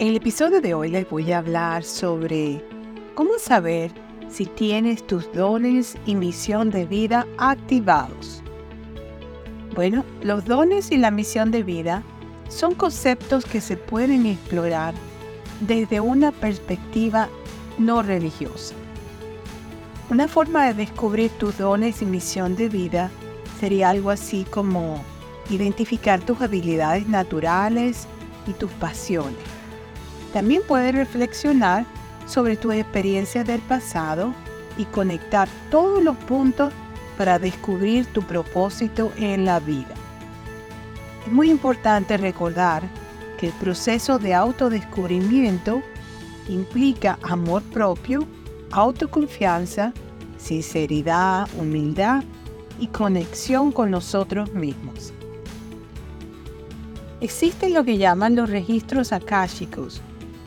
En el episodio de hoy les voy a hablar sobre cómo saber si tienes tus dones y misión de vida activados. Bueno, los dones y la misión de vida son conceptos que se pueden explorar desde una perspectiva no religiosa. Una forma de descubrir tus dones y misión de vida sería algo así como identificar tus habilidades naturales y tus pasiones. También puedes reflexionar sobre tus experiencias del pasado y conectar todos los puntos para descubrir tu propósito en la vida. Es muy importante recordar que el proceso de autodescubrimiento implica amor propio, autoconfianza, sinceridad, humildad y conexión con nosotros mismos. Existen lo que llaman los registros akáshicos,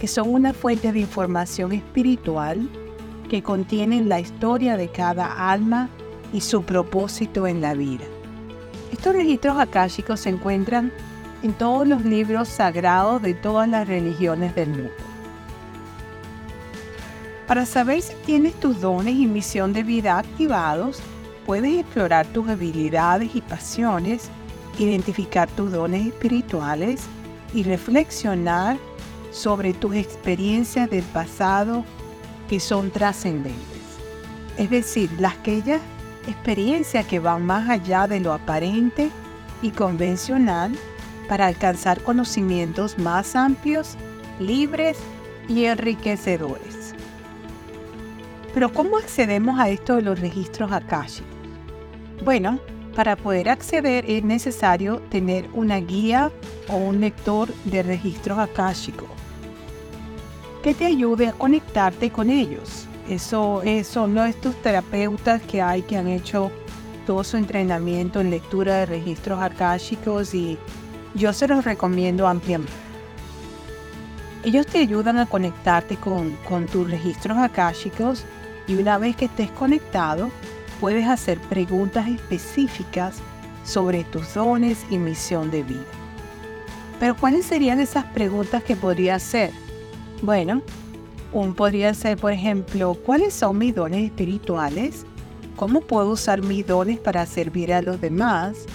que son una fuente de información espiritual que contienen la historia de cada alma y su propósito en la vida. Estos registros akáshicos se encuentran en todos los libros sagrados de todas las religiones del mundo. Para saber si tienes tus dones y misión de vida activados, puedes explorar tus habilidades y pasiones, identificar tus dones espirituales y reflexionar sobre tus experiencias del pasado que son trascendentes. Es decir, las aquellas experiencias que van más allá de lo aparente y convencional para alcanzar conocimientos más amplios, libres y enriquecedores. Pero ¿cómo accedemos a esto de los registros akashicos? Bueno, para poder acceder es necesario tener una guía o un lector de registros akáshicos que te ayude a conectarte con ellos. Eso, son estos terapeutas que hay que han hecho todo su entrenamiento en lectura de registros akáshicos y yo se los recomiendo ampliamente. Ellos te ayudan a conectarte con, con tus registros akáshicos y una vez que estés conectado, puedes hacer preguntas específicas sobre tus dones y misión de vida. Pero ¿cuáles serían esas preguntas que podría hacer? Bueno, un podría ser, por ejemplo, ¿cuáles son mis dones espirituales? ¿Cómo puedo usar mis dones para servir a los demás?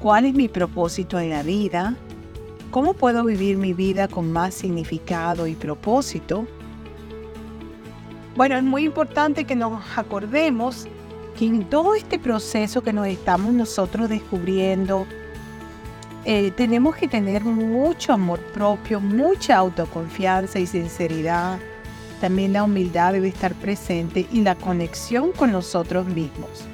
¿Cuál es mi propósito en la vida? ¿Cómo puedo vivir mi vida con más significado y propósito? Bueno, es muy importante que nos acordemos que en todo este proceso que nos estamos nosotros descubriendo, eh, tenemos que tener mucho amor propio, mucha autoconfianza y sinceridad. También la humildad debe estar presente y la conexión con nosotros mismos.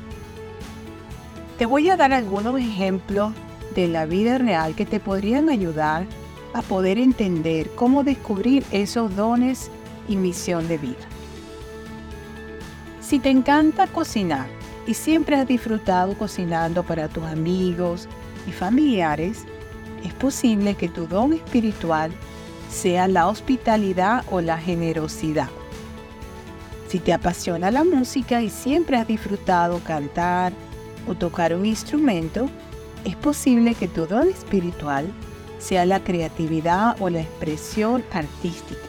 Te voy a dar algunos ejemplos de la vida real que te podrían ayudar a poder entender cómo descubrir esos dones y misión de vida. Si te encanta cocinar y siempre has disfrutado cocinando para tus amigos, y familiares, es posible que tu don espiritual sea la hospitalidad o la generosidad. Si te apasiona la música y siempre has disfrutado cantar o tocar un instrumento, es posible que tu don espiritual sea la creatividad o la expresión artística.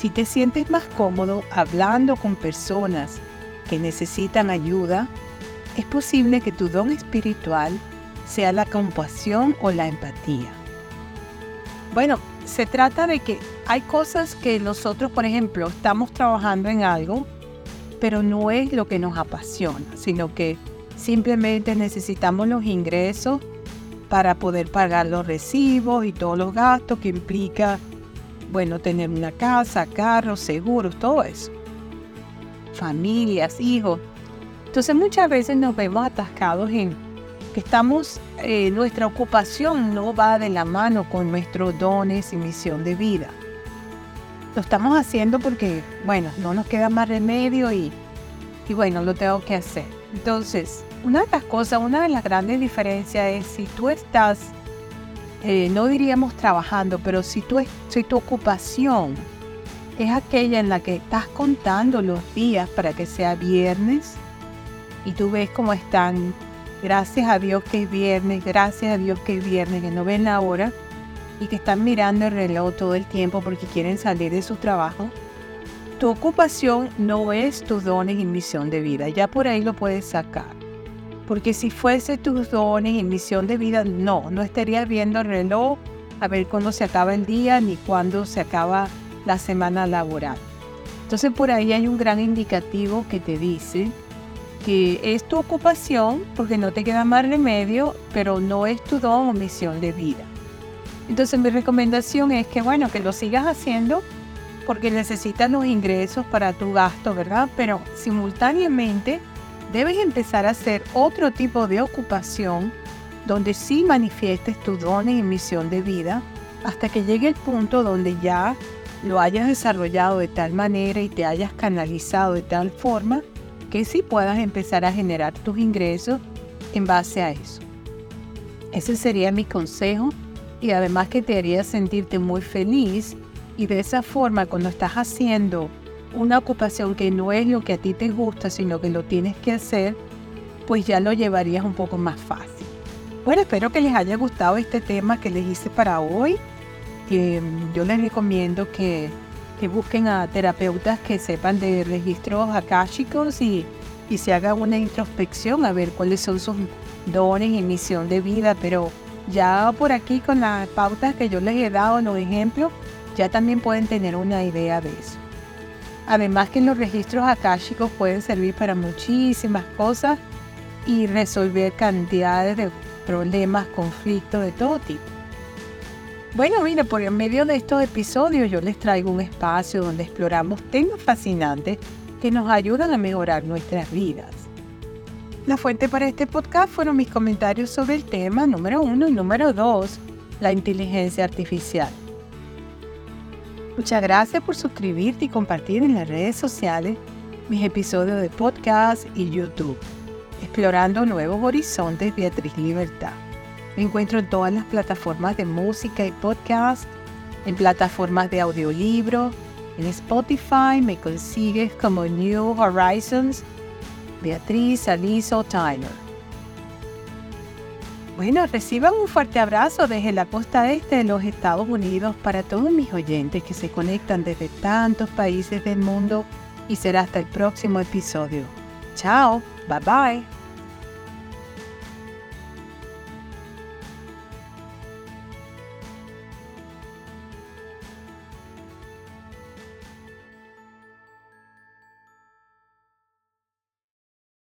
Si te sientes más cómodo hablando con personas que necesitan ayuda, es posible que tu don espiritual sea la compasión o la empatía. Bueno, se trata de que hay cosas que nosotros, por ejemplo, estamos trabajando en algo, pero no es lo que nos apasiona, sino que simplemente necesitamos los ingresos para poder pagar los recibos y todos los gastos que implica, bueno, tener una casa, carros, seguros, todo eso. Familias, hijos. Entonces muchas veces nos vemos atascados en que estamos, eh, nuestra ocupación no va de la mano con nuestros dones y misión de vida. Lo estamos haciendo porque, bueno, no nos queda más remedio y, y bueno, lo tengo que hacer. Entonces, una de las cosas, una de las grandes diferencias es si tú estás, eh, no diríamos trabajando, pero si, tú, si tu ocupación es aquella en la que estás contando los días para que sea viernes y tú ves cómo están Gracias a Dios que es viernes, gracias a Dios que es viernes, que no ven la hora. y que están mirando el reloj todo el tiempo porque quieren salir de su trabajo, tu ocupación no es tus dones y misión de vida. Ya por ahí lo puedes sacar. Porque si fuese tus dones y misión de vida, no, no estarías viendo el reloj a ver cuándo se acaba el día ni cuándo se acaba la semana laboral. Entonces por ahí hay un gran indicativo que te dice que es tu ocupación porque no te queda más remedio, pero no es tu don o misión de vida. Entonces mi recomendación es que bueno, que lo sigas haciendo porque necesitas los ingresos para tu gasto, ¿verdad? Pero simultáneamente debes empezar a hacer otro tipo de ocupación donde sí manifiestes tus dones y misión de vida hasta que llegue el punto donde ya lo hayas desarrollado de tal manera y te hayas canalizado de tal forma que sí puedas empezar a generar tus ingresos en base a eso. Ese sería mi consejo y además que te haría sentirte muy feliz y de esa forma cuando estás haciendo una ocupación que no es lo que a ti te gusta, sino que lo tienes que hacer, pues ya lo llevarías un poco más fácil. Bueno, espero que les haya gustado este tema que les hice para hoy. yo les recomiendo que, que, busquen a terapeutas que sepan de registros akáshicos y, y se hagan una introspección a ver cuáles son sus dones y misión de vida. Pero ya por aquí con las pautas que yo les he dado, los ejemplos, ya también pueden tener una idea de eso. Además que los registros akáshicos pueden servir para muchísimas cosas y resolver cantidades de problemas, conflictos de todo tipo. Bueno, mira, por medio de estos episodios yo les traigo un espacio donde exploramos temas fascinantes que nos ayudan a mejorar nuestras vidas. La fuente para este podcast fueron mis comentarios sobre el tema número uno y número dos, la inteligencia artificial. Muchas gracias por suscribirte y compartir en las redes sociales mis episodios de podcast y YouTube. Explorando Nuevos Horizontes, Beatriz Libertad. Me encuentro en todas las plataformas de música y podcast, en plataformas de audiolibro, en Spotify me consigues como New Horizons, Beatriz Aliso Tyler. Bueno, reciban un fuerte abrazo desde la costa este de los Estados Unidos para todos mis oyentes que se conectan desde tantos países del mundo y será hasta el próximo episodio. Chao, bye bye.